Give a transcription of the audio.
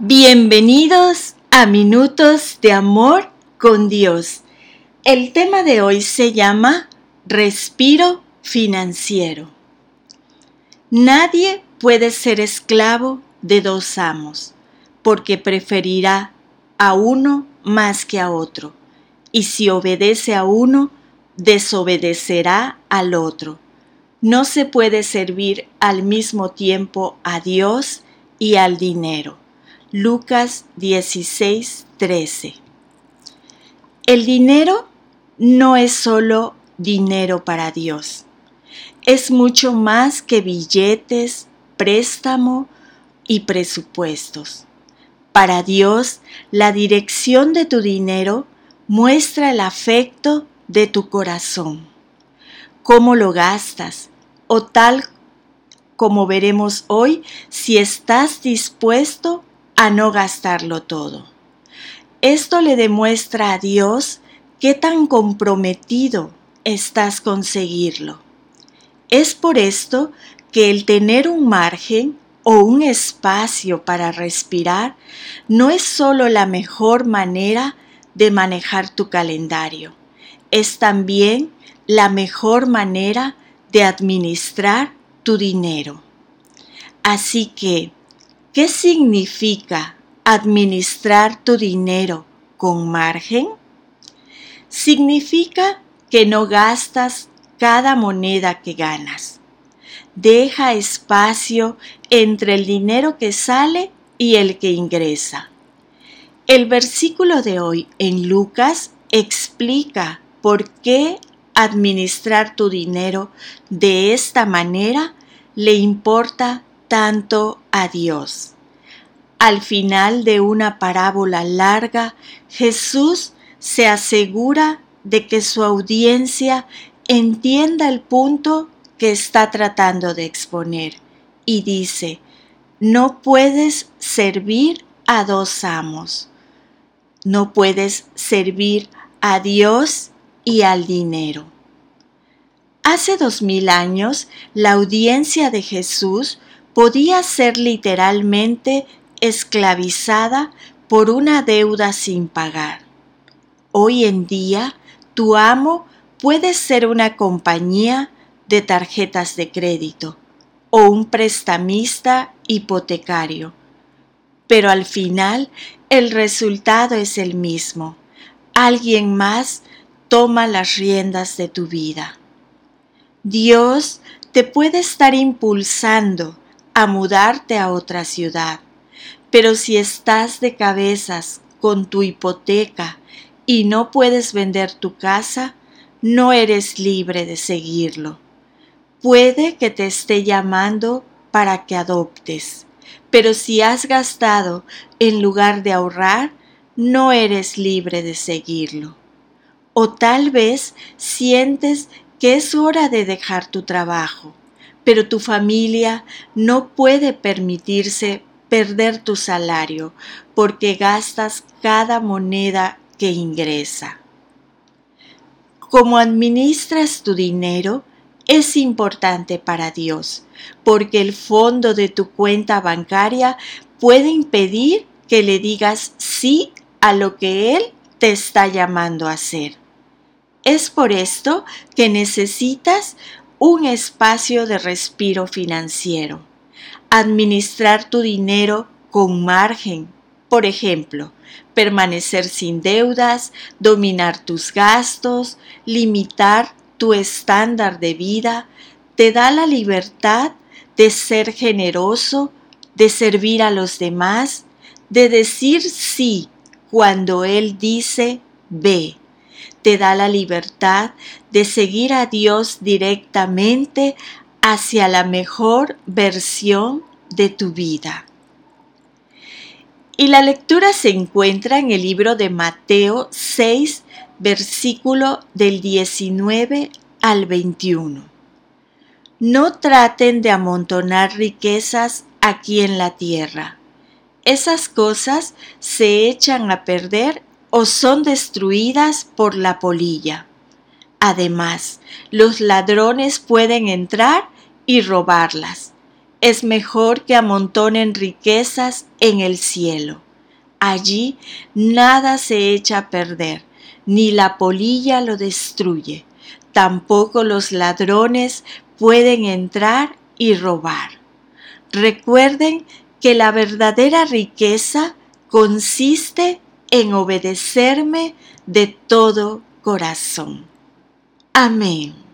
Bienvenidos a Minutos de Amor con Dios. El tema de hoy se llama Respiro financiero. Nadie puede ser esclavo de dos amos, porque preferirá a uno más que a otro, y si obedece a uno, desobedecerá al otro. No se puede servir al mismo tiempo a Dios y al dinero. Lucas 16, 13. El dinero no es solo dinero para Dios. Es mucho más que billetes, préstamo y presupuestos. Para Dios, la dirección de tu dinero muestra el afecto de tu corazón. Cómo lo gastas o tal como veremos hoy si estás dispuesto a no gastarlo todo. Esto le demuestra a Dios qué tan comprometido estás con seguirlo. Es por esto que el tener un margen o un espacio para respirar no es solo la mejor manera de manejar tu calendario, es también la mejor manera de administrar tu dinero. Así que, ¿Qué significa administrar tu dinero con margen? Significa que no gastas cada moneda que ganas. Deja espacio entre el dinero que sale y el que ingresa. El versículo de hoy en Lucas explica por qué administrar tu dinero de esta manera le importa tanto a Dios. Al final de una parábola larga, Jesús se asegura de que su audiencia entienda el punto que está tratando de exponer y dice, no puedes servir a dos amos, no puedes servir a Dios y al dinero. Hace dos mil años, la audiencia de Jesús podía ser literalmente esclavizada por una deuda sin pagar. Hoy en día, tu amo puede ser una compañía de tarjetas de crédito o un prestamista hipotecario, pero al final el resultado es el mismo. Alguien más toma las riendas de tu vida. Dios te puede estar impulsando a mudarte a otra ciudad. Pero si estás de cabezas con tu hipoteca y no puedes vender tu casa, no eres libre de seguirlo. Puede que te esté llamando para que adoptes, pero si has gastado en lugar de ahorrar, no eres libre de seguirlo. O tal vez sientes que es hora de dejar tu trabajo pero tu familia no puede permitirse perder tu salario porque gastas cada moneda que ingresa. Como administras tu dinero es importante para Dios, porque el fondo de tu cuenta bancaria puede impedir que le digas sí a lo que Él te está llamando a hacer. Es por esto que necesitas un espacio de respiro financiero. Administrar tu dinero con margen. Por ejemplo, permanecer sin deudas, dominar tus gastos, limitar tu estándar de vida, te da la libertad de ser generoso, de servir a los demás, de decir sí cuando Él dice ve te da la libertad de seguir a Dios directamente hacia la mejor versión de tu vida. Y la lectura se encuentra en el libro de Mateo 6, versículo del 19 al 21. No traten de amontonar riquezas aquí en la tierra. Esas cosas se echan a perder o son destruidas por la polilla. Además, los ladrones pueden entrar y robarlas. es mejor que amontonen riquezas en el cielo. Allí nada se echa a perder, ni la polilla lo destruye, tampoco los ladrones pueden entrar y robar. Recuerden que la verdadera riqueza consiste en obedecerme de todo corazón. Amén.